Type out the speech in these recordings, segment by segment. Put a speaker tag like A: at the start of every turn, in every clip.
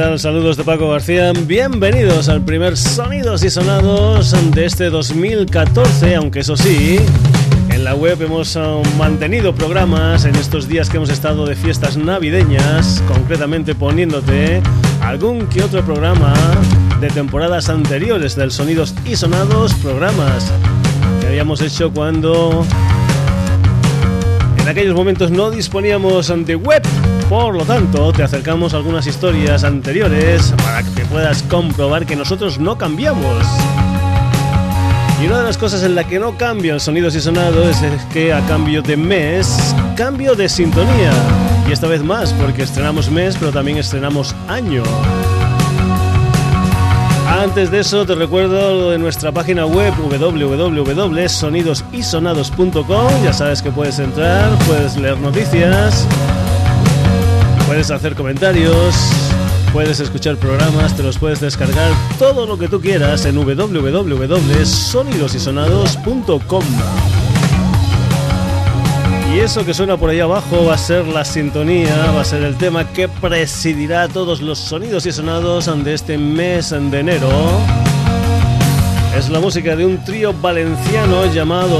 A: Saludos de Paco García. Bienvenidos al primer Sonidos y Sonados de este 2014, aunque eso sí, en la web hemos uh, mantenido programas en estos días que hemos estado de fiestas navideñas, concretamente poniéndote algún que otro programa de temporadas anteriores del Sonidos y Sonados, programas que habíamos hecho cuando en aquellos momentos no disponíamos de web por lo tanto, te acercamos algunas historias anteriores para que puedas comprobar que nosotros no cambiamos. Y una de las cosas en la que no cambian sonidos y sonados es que a cambio de mes, cambio de sintonía. Y esta vez más, porque estrenamos mes, pero también estrenamos año. Antes de eso te recuerdo lo de nuestra página web www.sonidosysonados.com. Ya sabes que puedes entrar, puedes leer noticias, Puedes hacer comentarios, puedes escuchar programas, te los puedes descargar, todo lo que tú quieras en www.sonidosysonados.com. Y eso que suena por ahí abajo va a ser la sintonía, va a ser el tema que presidirá todos los sonidos y sonados de este mes de enero. Es la música de un trío valenciano llamado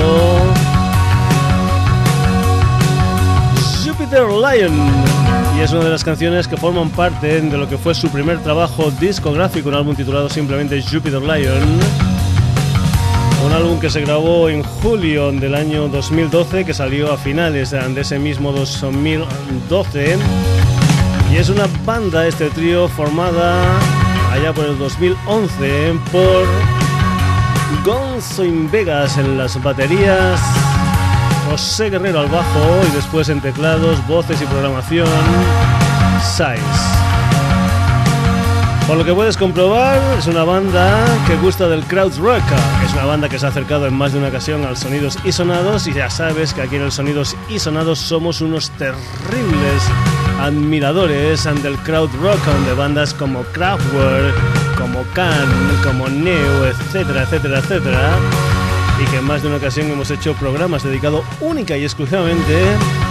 A: Jupiter Lion es una de las canciones que forman parte de lo que fue su primer trabajo discográfico, un álbum titulado simplemente Jupiter Lion. Un álbum que se grabó en julio del año 2012, que salió a finales de ese mismo 2012. Y es una banda, este trío, formada allá por el 2011 por Gonzo in Vegas en las baterías. José Guerrero al bajo y después en teclados, voces y programación, Size. Por lo que puedes comprobar, es una banda que gusta del crowd rock. Es una banda que se ha acercado en más de una ocasión al Sonidos y Sonados y ya sabes que aquí en el Sonidos y Sonados somos unos terribles admiradores del crowd rock de bandas como Kraftwerk, como Can, como Neo, etcétera, etcétera, etcétera y que en más de una ocasión hemos hecho programas dedicados única y exclusivamente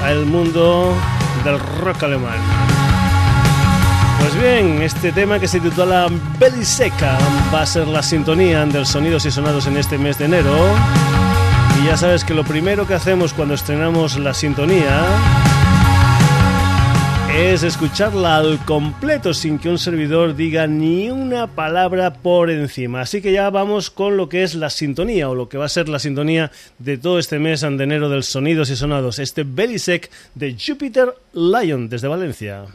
A: al mundo del rock alemán. Pues bien, este tema que se titula Belly Seca va a ser la sintonía del sonidos y sonados en este mes de enero. Y ya sabes que lo primero que hacemos cuando estrenamos la sintonía es escucharla al completo sin que un servidor diga ni una palabra por encima. Así que ya vamos con lo que es la sintonía o lo que va a ser la sintonía de todo este mes de enero del Sonidos y Sonados, este Belisec de Jupiter Lion desde Valencia.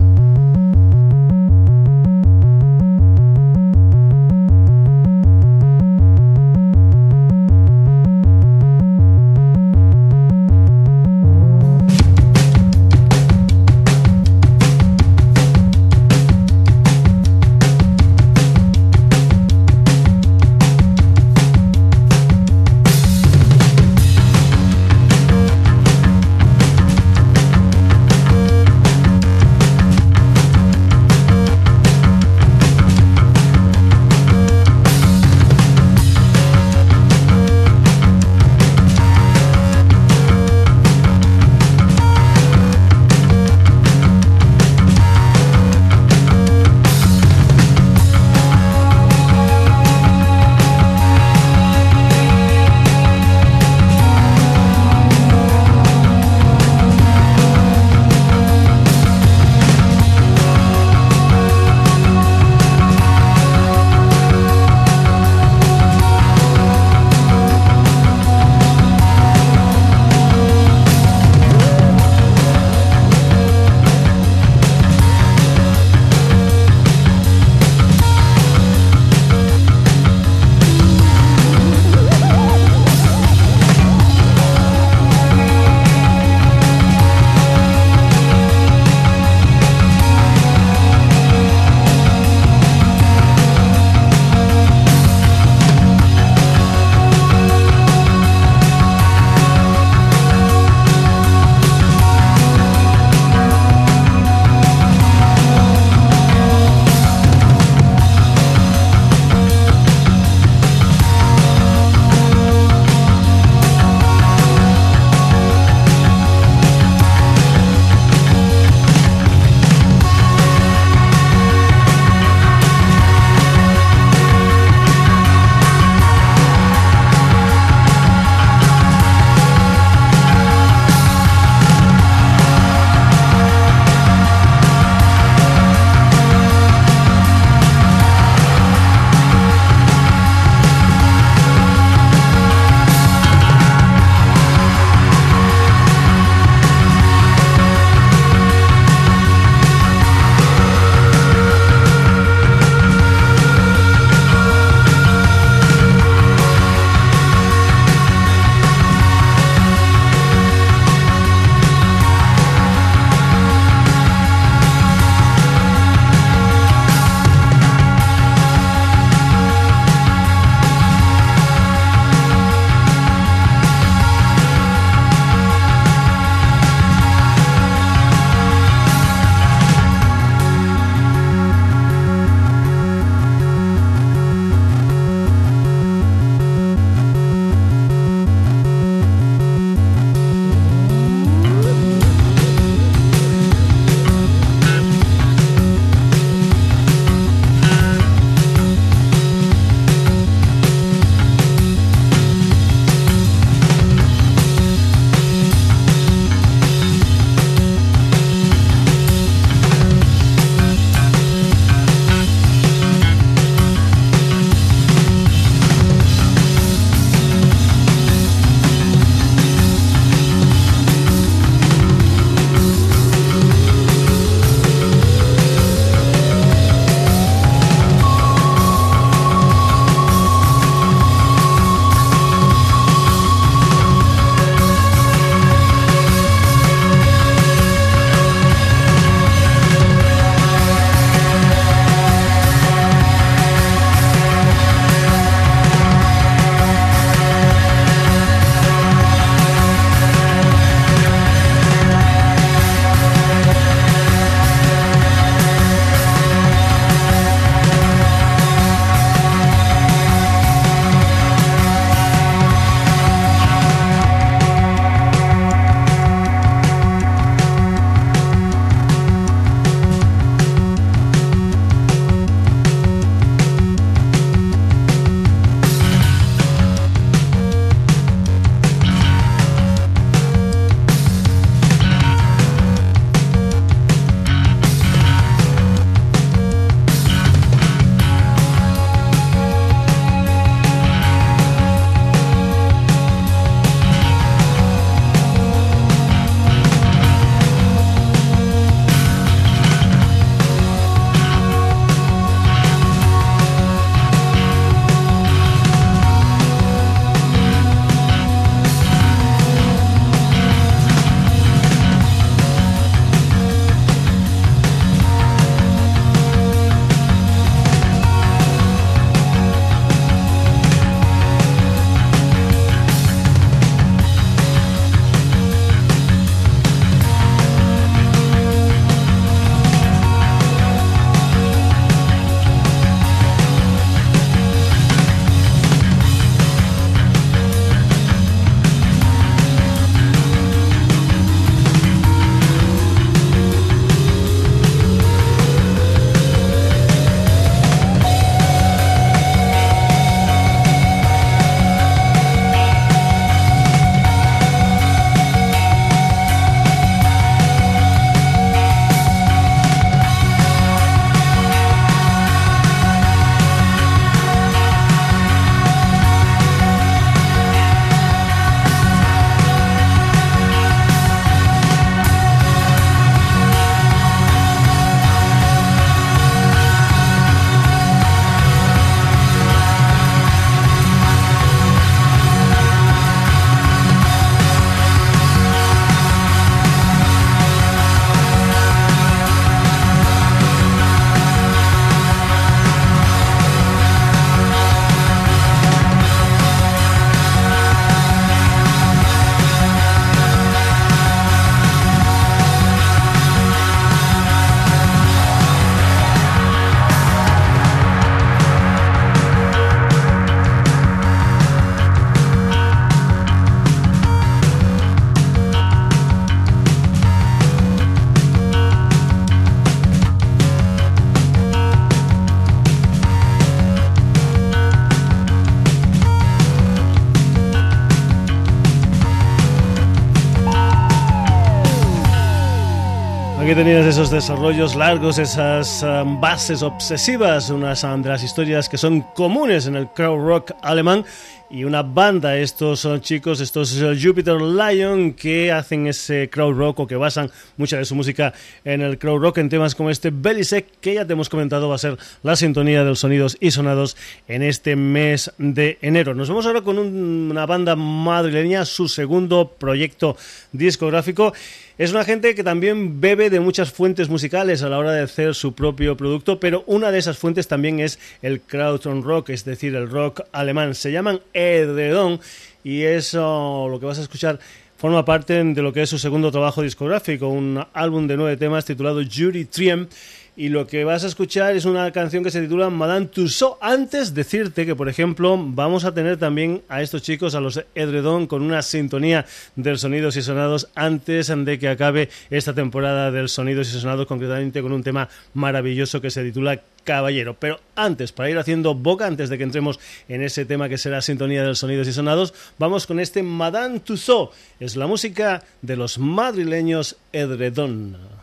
A: Aquí tenías esos desarrollos largos, esas um, bases obsesivas, unas de las historias que son comunes en el crowd rock alemán y una banda, estos son chicos, estos Jupiter Lion, que hacen ese crowd rock o que basan mucha de su música en el crowd rock, en temas como este Belisec, que ya te hemos comentado va a ser la sintonía de los sonidos y sonados en este mes de enero. Nos vamos ahora con una banda madrileña, su segundo proyecto discográfico. Es una gente que también bebe de muchas fuentes musicales a la hora de hacer su propio producto, pero una de esas fuentes también es el Krautrock rock, es decir, el rock alemán. Se llaman Edredon y eso lo que vas a escuchar forma parte de lo que es su segundo trabajo discográfico, un álbum de nueve temas titulado Jury Triem y lo que vas a escuchar es una canción que se titula Madame Tussauds. Antes decirte que, por ejemplo, vamos a tener también a estos chicos, a los Edredon, con una sintonía del Sonidos y Sonados antes de que acabe esta temporada del Sonidos y Sonados, concretamente con un tema maravilloso que se titula Caballero. Pero antes, para ir haciendo boca, antes de que entremos en ese tema que será sintonía del Sonidos y Sonados, vamos con este Madame Tussauds. Es la música de los madrileños Edredon.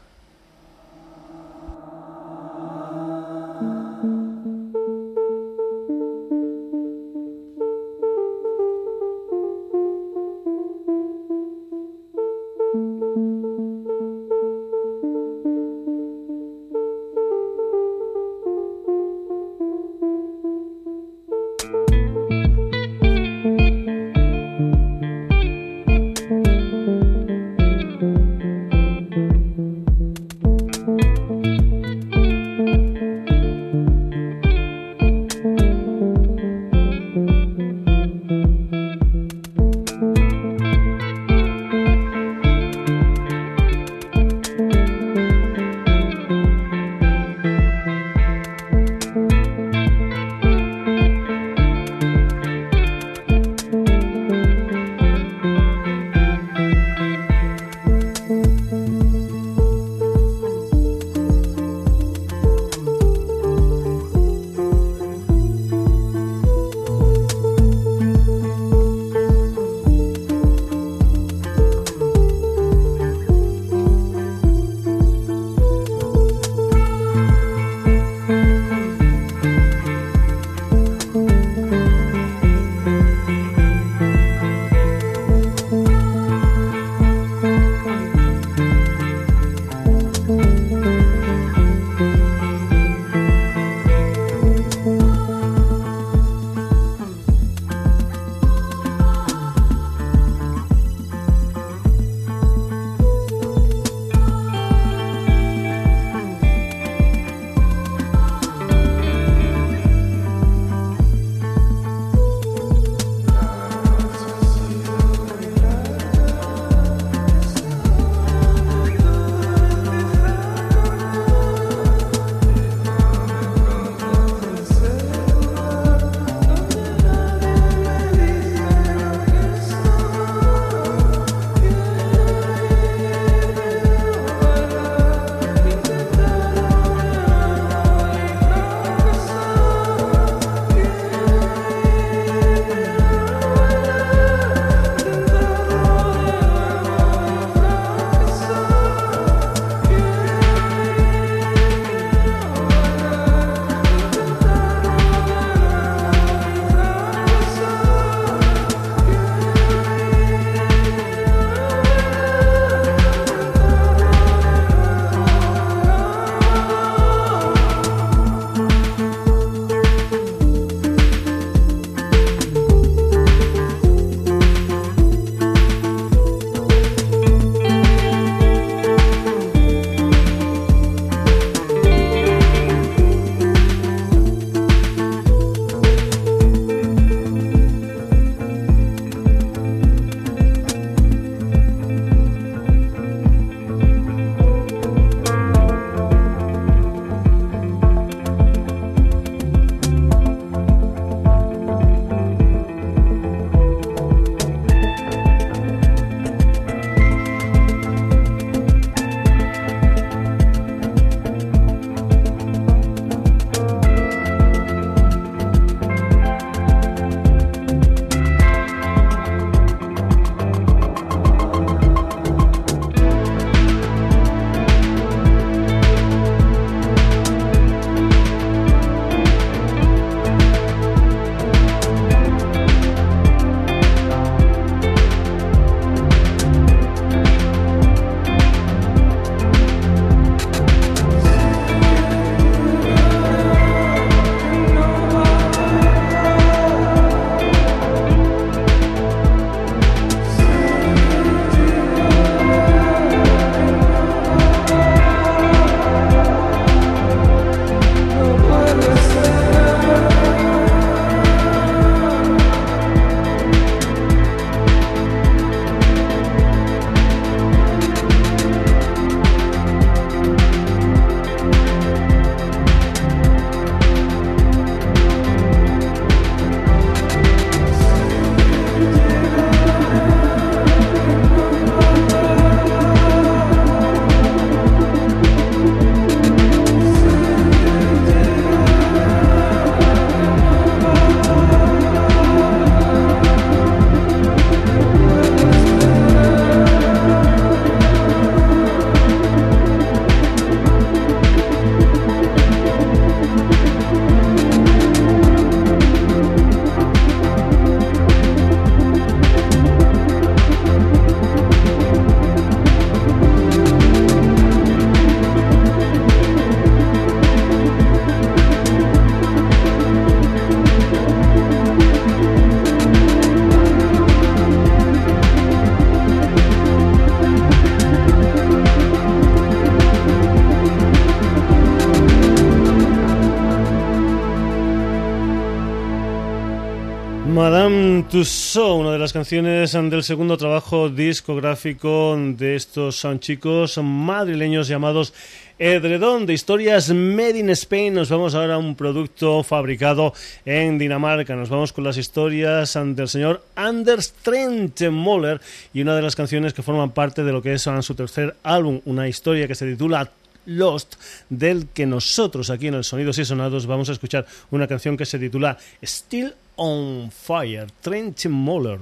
A: Madame Tussauds, una de las canciones del segundo trabajo discográfico de estos chicos madrileños llamados Edredón de historias Made in Spain. Nos vamos ahora a un producto fabricado en Dinamarca. Nos vamos con las historias del señor Anders Trent Moller y una de las canciones que forman parte de lo que es su tercer álbum, una historia que se titula Lost, del que nosotros aquí en el Sonidos y Sonados vamos a escuchar una canción que se titula Still on Fire, Trent Moller.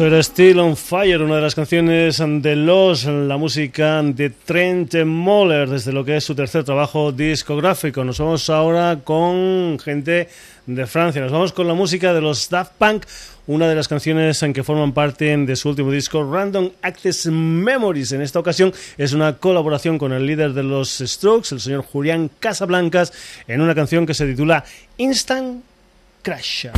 B: Eso era Still on Fire, una de las canciones de Los, la música de Trent Moller, desde lo que es su tercer trabajo discográfico. Nos vamos ahora con gente de Francia, nos vamos con la música de los Daft Punk, una de las canciones en que forman parte de su último disco, Random Access Memories. En esta ocasión es una colaboración con el líder de los Strokes, el señor Julián Casablancas, en una canción que se titula Instant Crash.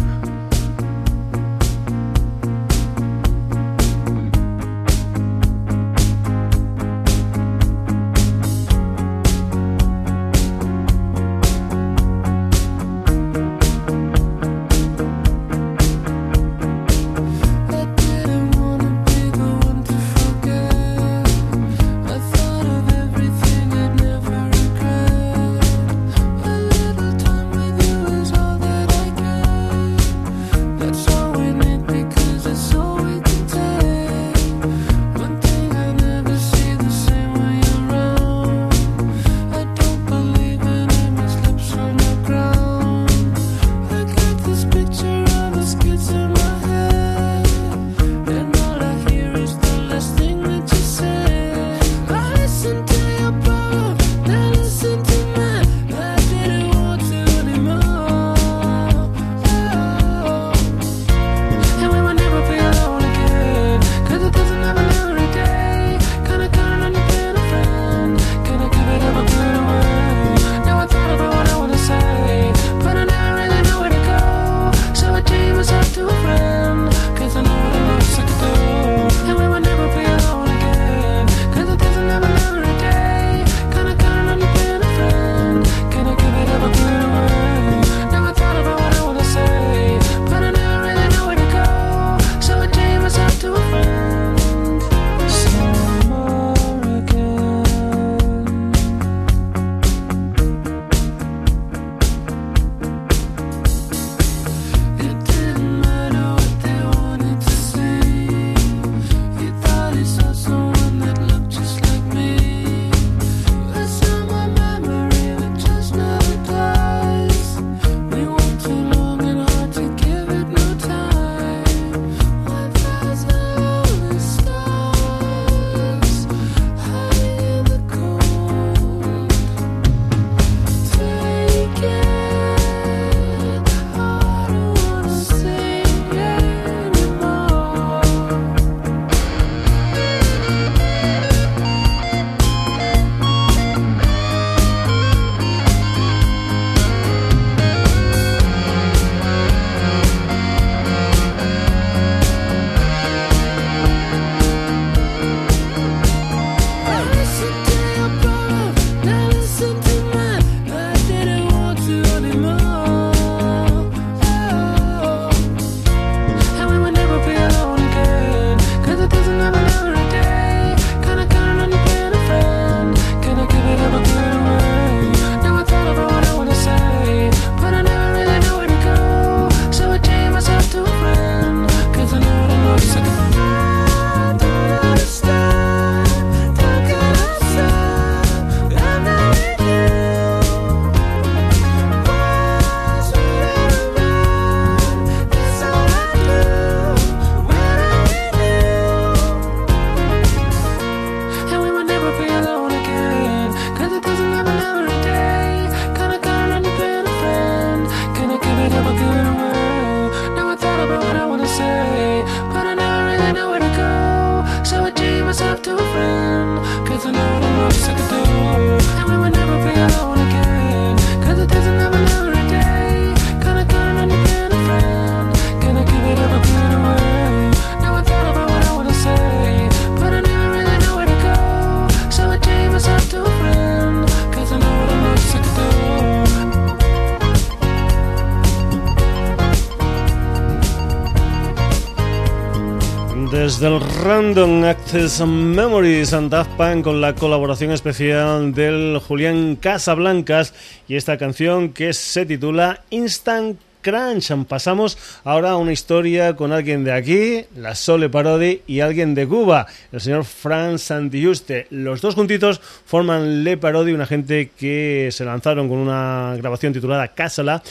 B: Random Access Memories and Daft Punk con la colaboración especial del Julián Casablancas y esta canción que se titula Instant Crunch. Pasamos ahora a una historia con alguien de aquí, la Sole Parodi, y alguien de Cuba, el señor Franz Santiuste. Los dos juntitos forman Le Parodi, una gente que se lanzaron con una grabación titulada Casala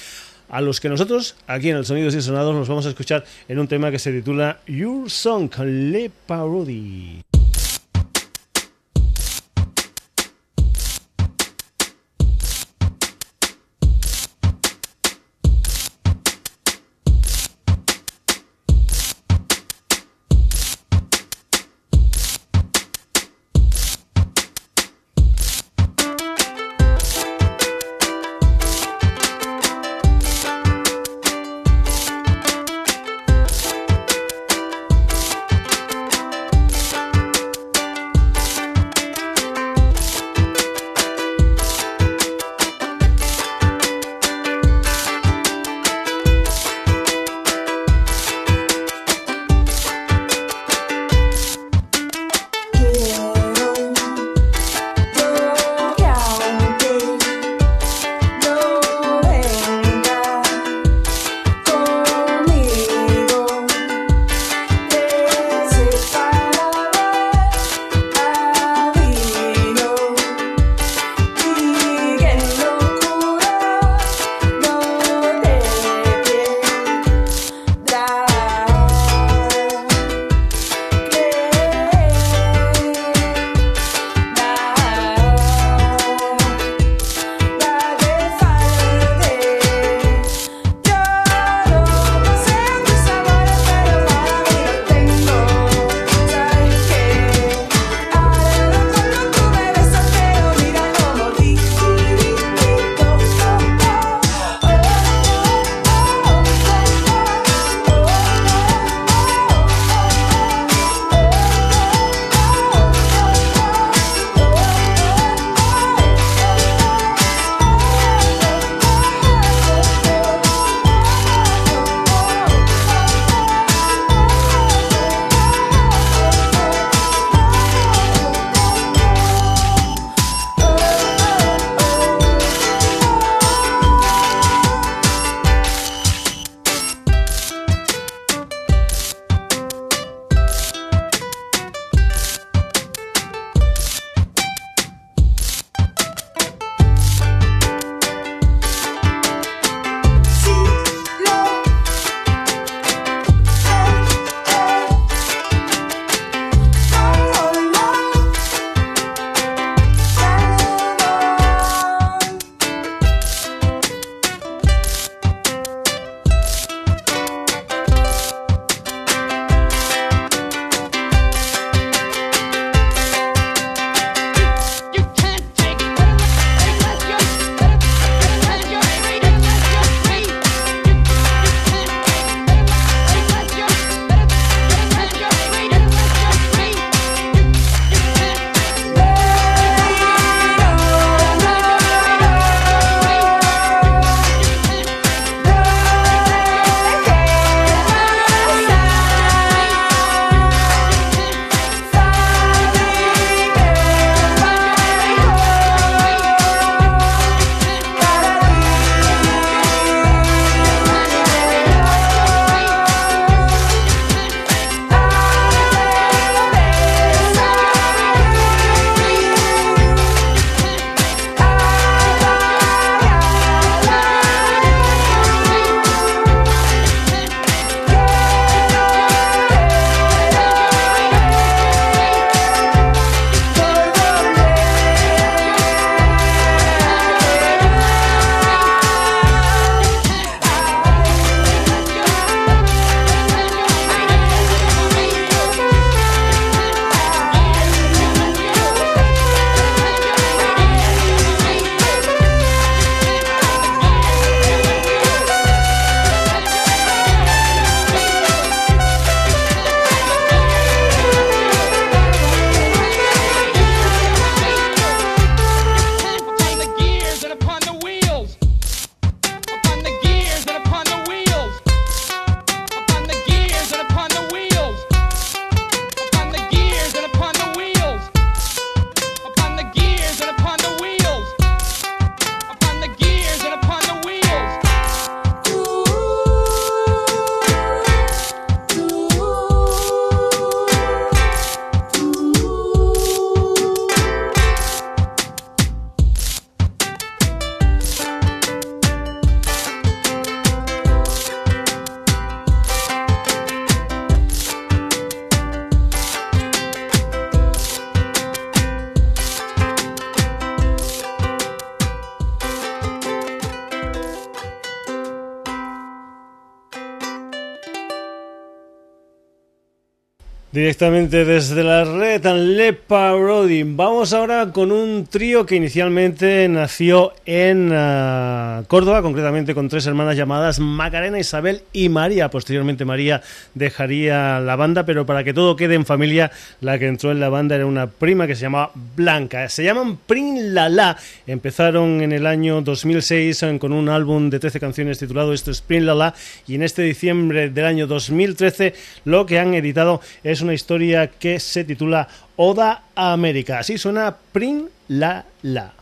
A: a los que nosotros, aquí en el Sonidos y Sonados, nos vamos a escuchar en un tema que se titula Your Song, Le Parody.
C: Directamente desde la red Le Parody. Vamos ahora con un trío que inicialmente nació en Córdoba, concretamente con tres hermanas llamadas Macarena, Isabel y María. Posteriormente María dejaría la banda, pero para que todo quede en familia, la que entró en la banda era una prima que se llamaba Blanca. Se llaman Prin La La. Empezaron en el año 2006 con un álbum de 13 canciones titulado Esto es Prin La La y en este diciembre del año 2013 lo que han editado es una historia que se titula Oda a América. Así suena Prin La La.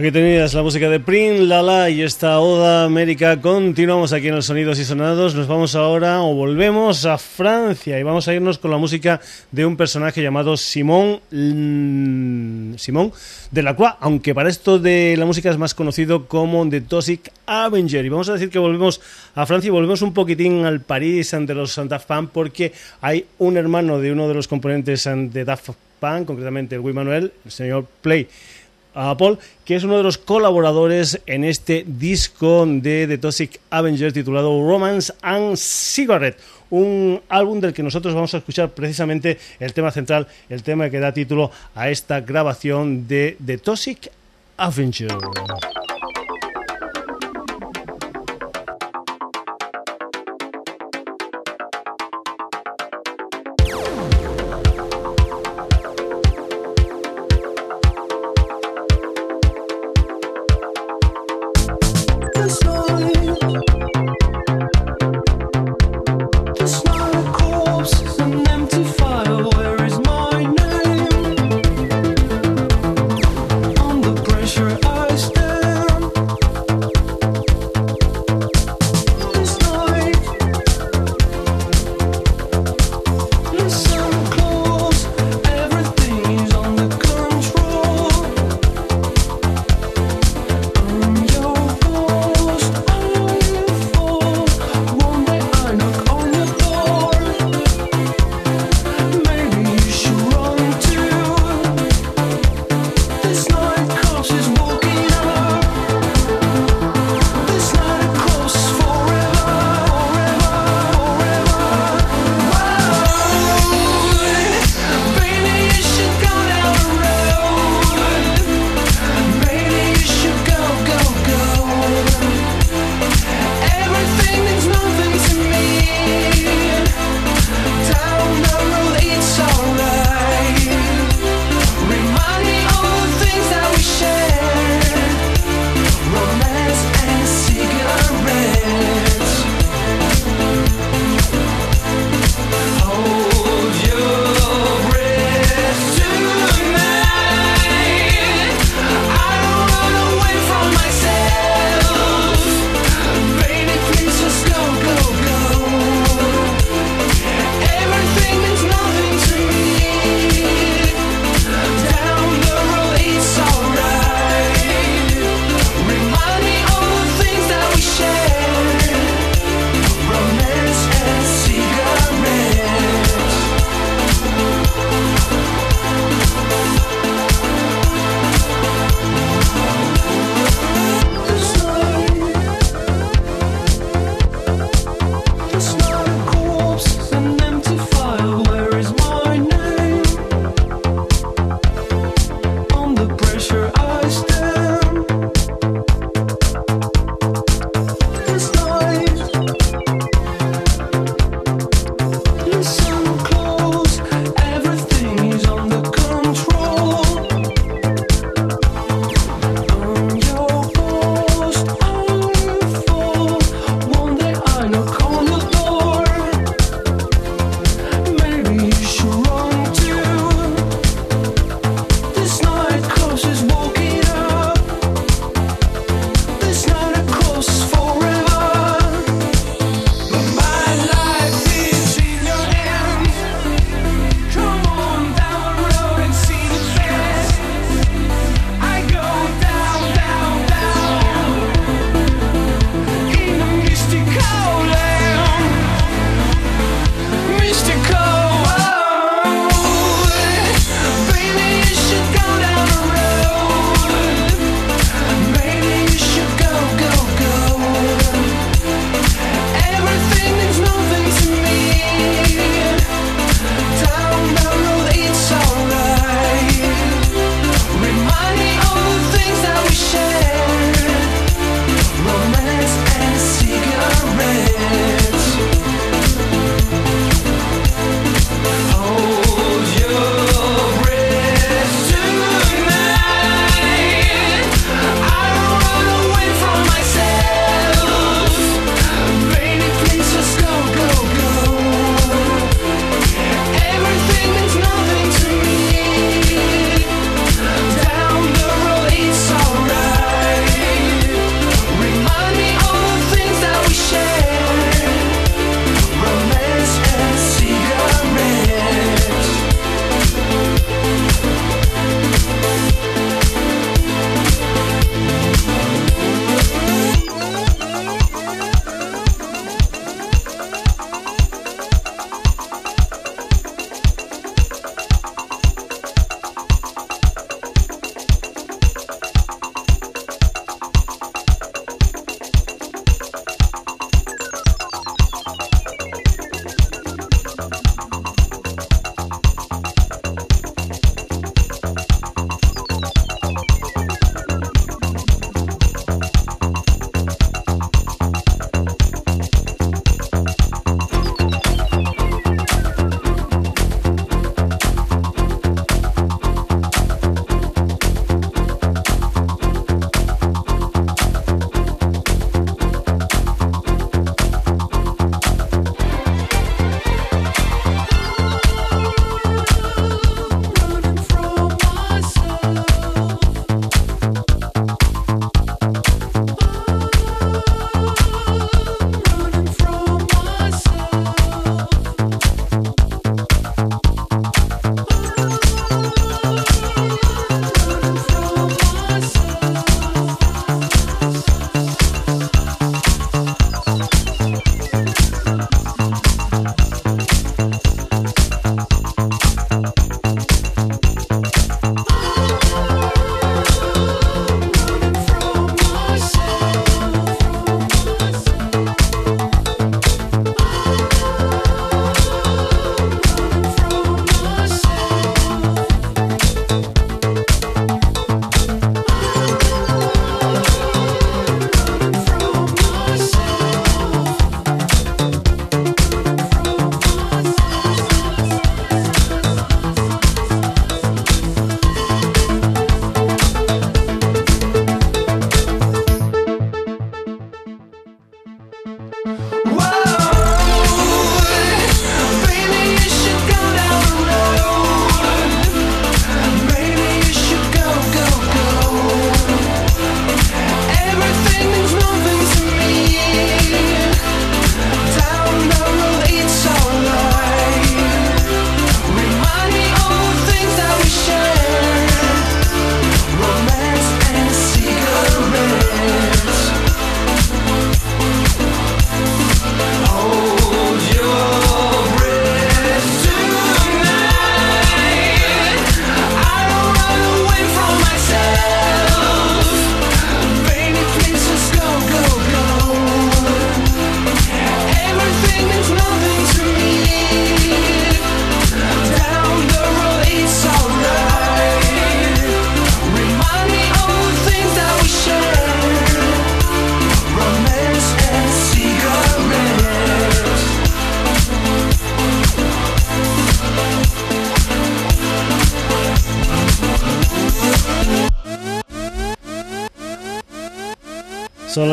C: Aquí tenías la música de Prin, Lala y esta Oda América. Continuamos aquí en los Sonidos y Sonados. Nos vamos ahora o volvemos a Francia y vamos a irnos con la música de un personaje llamado Simón Simón de la Croix, aunque para esto de la música es más conocido como The Toxic Avenger. Y vamos a decir que volvemos a Francia y volvemos un poquitín al París ante los Santa Fan porque hay un hermano de uno de los componentes de Daft Punk, concretamente el Guy Manuel, el señor Play Paul, que es uno de los colaboradores en este disco de The Toxic Avenger titulado Romance and Cigarette, un álbum del que nosotros vamos a escuchar precisamente el tema central, el tema que da título a esta grabación de The Toxic Avenger.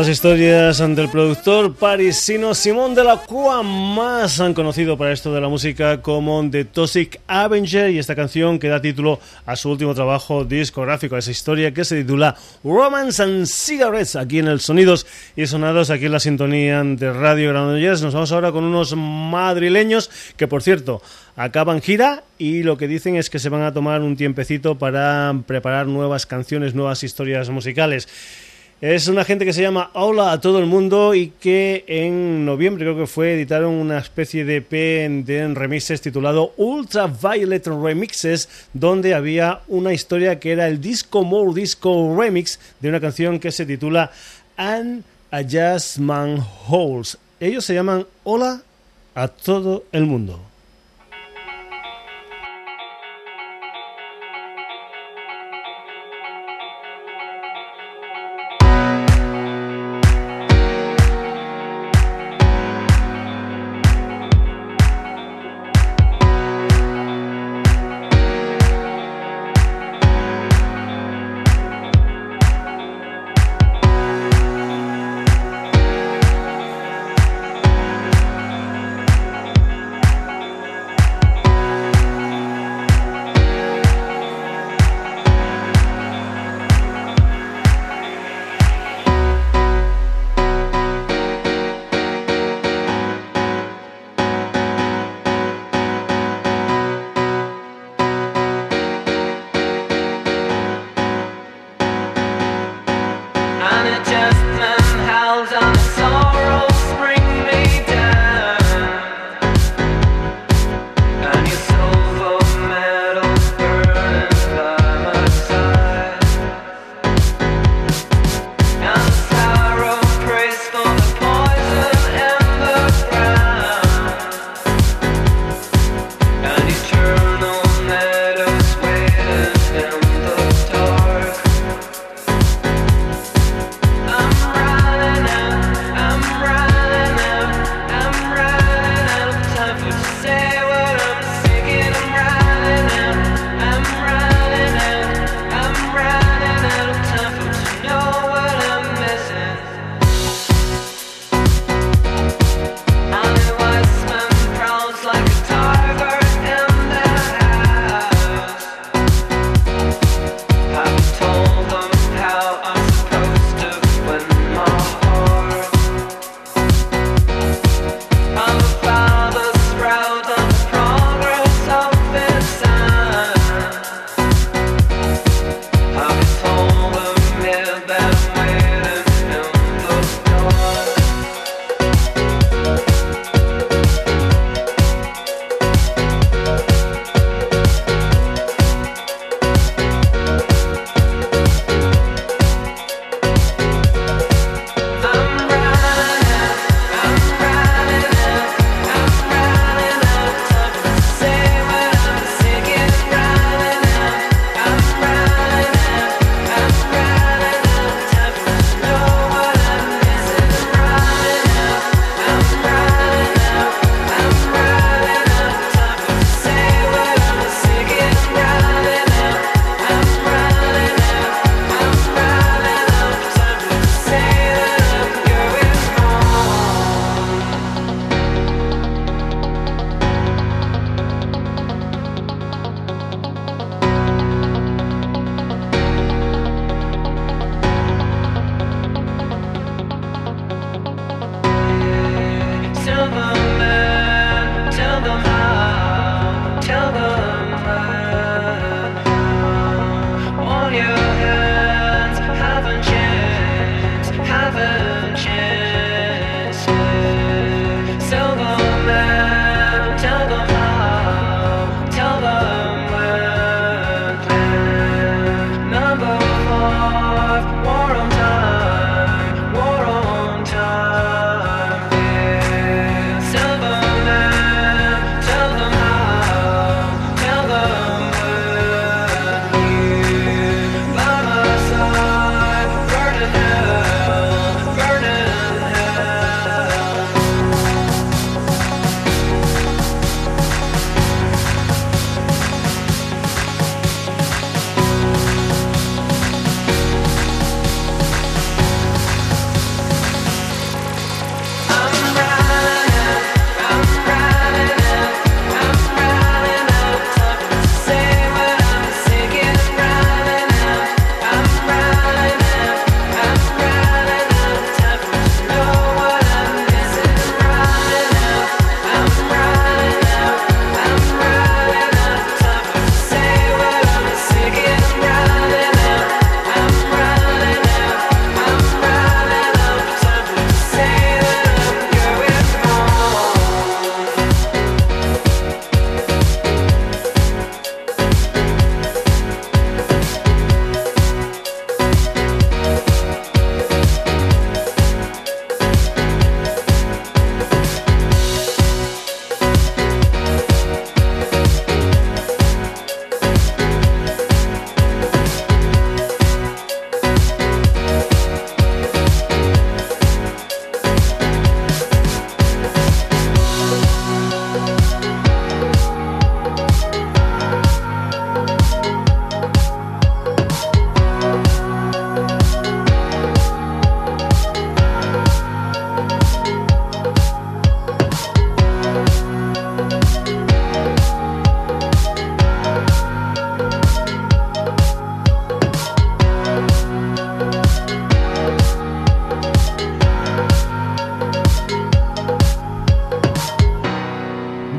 A: Las historias del productor parisino Simón de la Cua, más han conocido para esto de la música como The Toxic Avenger y esta canción que da título a su último trabajo discográfico, a esa historia que se titula Romance and Cigarettes, aquí en el Sonidos y Sonados, aquí en la sintonía de Radio Granollers. Nos vamos ahora con unos madrileños que, por cierto, acaban gira y lo que dicen es que se van a tomar un tiempecito para preparar nuevas canciones, nuevas historias musicales. Es una gente que se llama Hola a todo el mundo y que en noviembre creo que fue editaron una especie de EP de remixes titulado Ultraviolet Remixes donde había una historia que era el Disco More Disco Remix de una canción que se titula And a Jazz Man Holes. Ellos se llaman Hola a todo el mundo.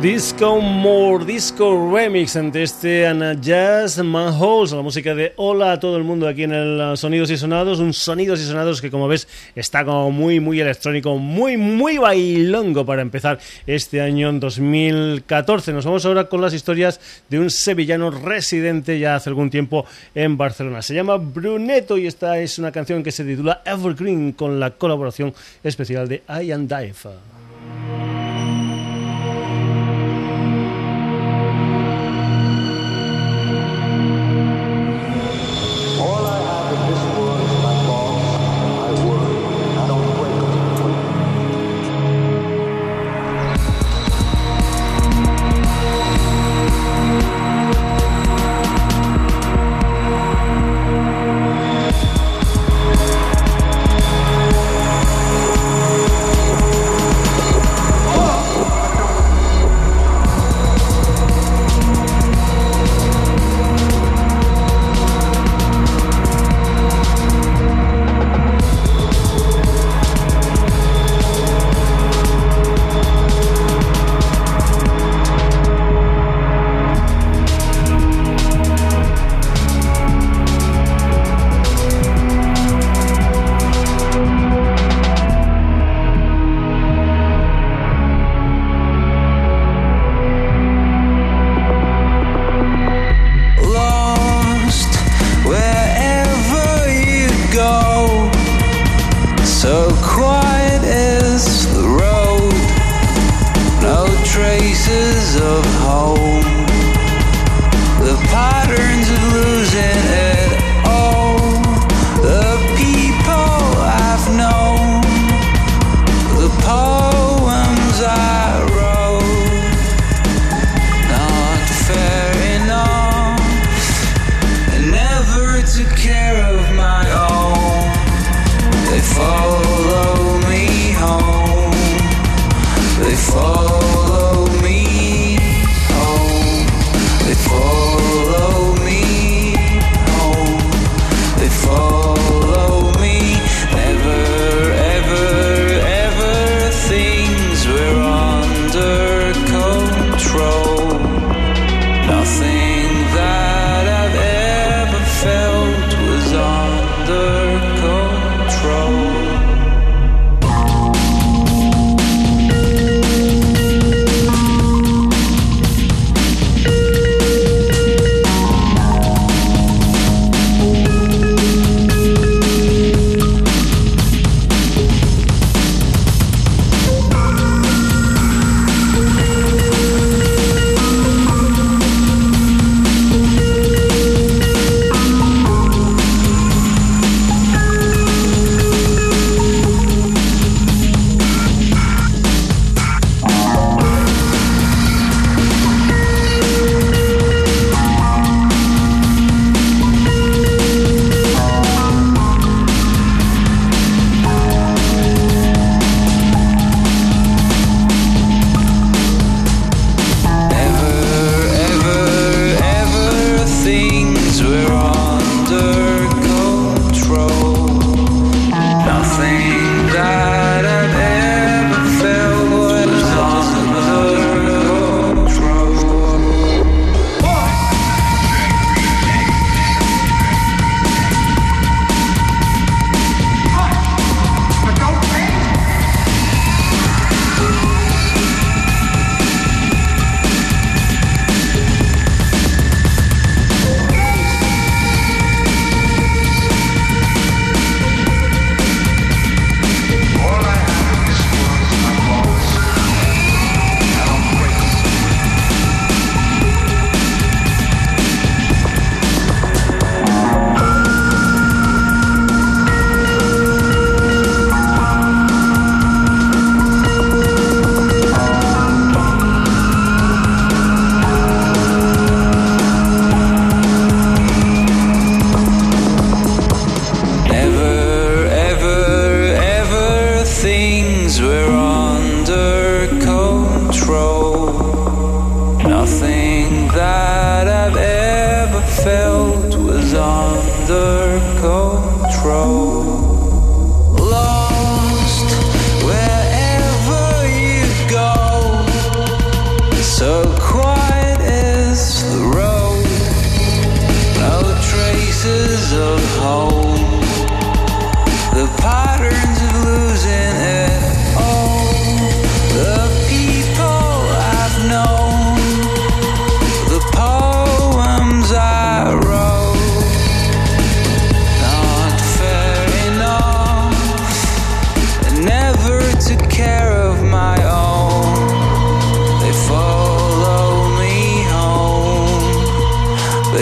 D: Disco More Disco Remix ante este Ana Jazz Manholes, la música de Hola a todo el mundo aquí en el Sonidos y Sonados, un Sonidos y Sonados que como ves está como muy muy electrónico, muy muy bailongo para empezar este año 2014. Nos vamos ahora con las historias de un sevillano residente ya hace algún tiempo en Barcelona. Se llama Bruneto y esta es una canción que se titula Evergreen con la colaboración especial de I and Dive.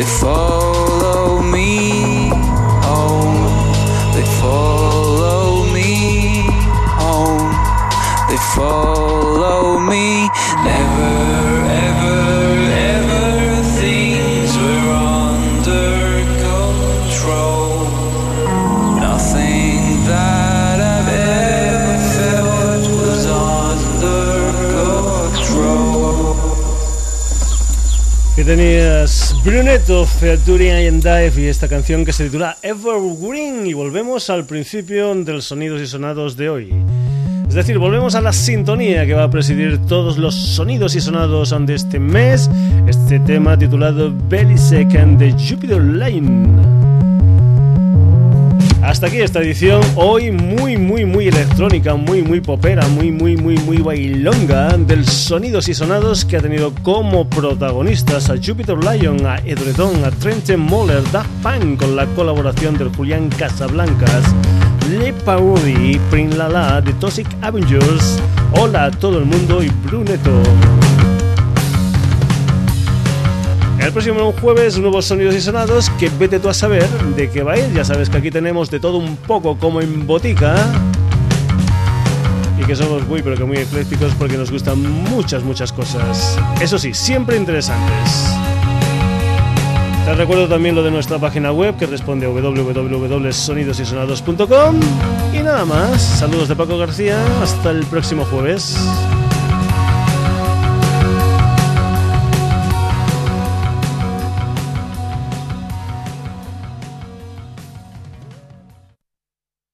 D: Follow me home. They follow me home. They follow me. Never, ever, ever things were under control. Nothing that I've ever felt was under control.
A: Que tenías Brunetto, Featuring Dive y esta canción que se titula Evergreen y volvemos al principio del sonidos y sonados de hoy. Es decir, volvemos a la sintonía que va a presidir todos los sonidos y sonados de este mes, este tema titulado Belly Second de Jupiter Line. Hasta aquí esta edición, hoy muy, muy, muy electrónica, muy, muy popera, muy, muy, muy, muy bailonga del sonidos y sonados que ha tenido como protagonistas a Jupiter Lion, a Edredon, a Trenton Moller, Daft Punk con la colaboración del Julián Casablancas, Le Paudi, Prin Lala, The Toxic Avengers, Hola a todo el mundo y Brunetto. El próximo jueves, nuevos sonidos y sonados que vete tú a saber de qué va a ir. Ya sabes que aquí tenemos de todo un poco como en botica. Y que somos muy, pero que muy eclécticos porque nos gustan muchas, muchas cosas. Eso sí, siempre interesantes. Te recuerdo también lo de nuestra página web que responde a www.sonidosysonados.com. Y nada más, saludos de Paco García, hasta el próximo jueves.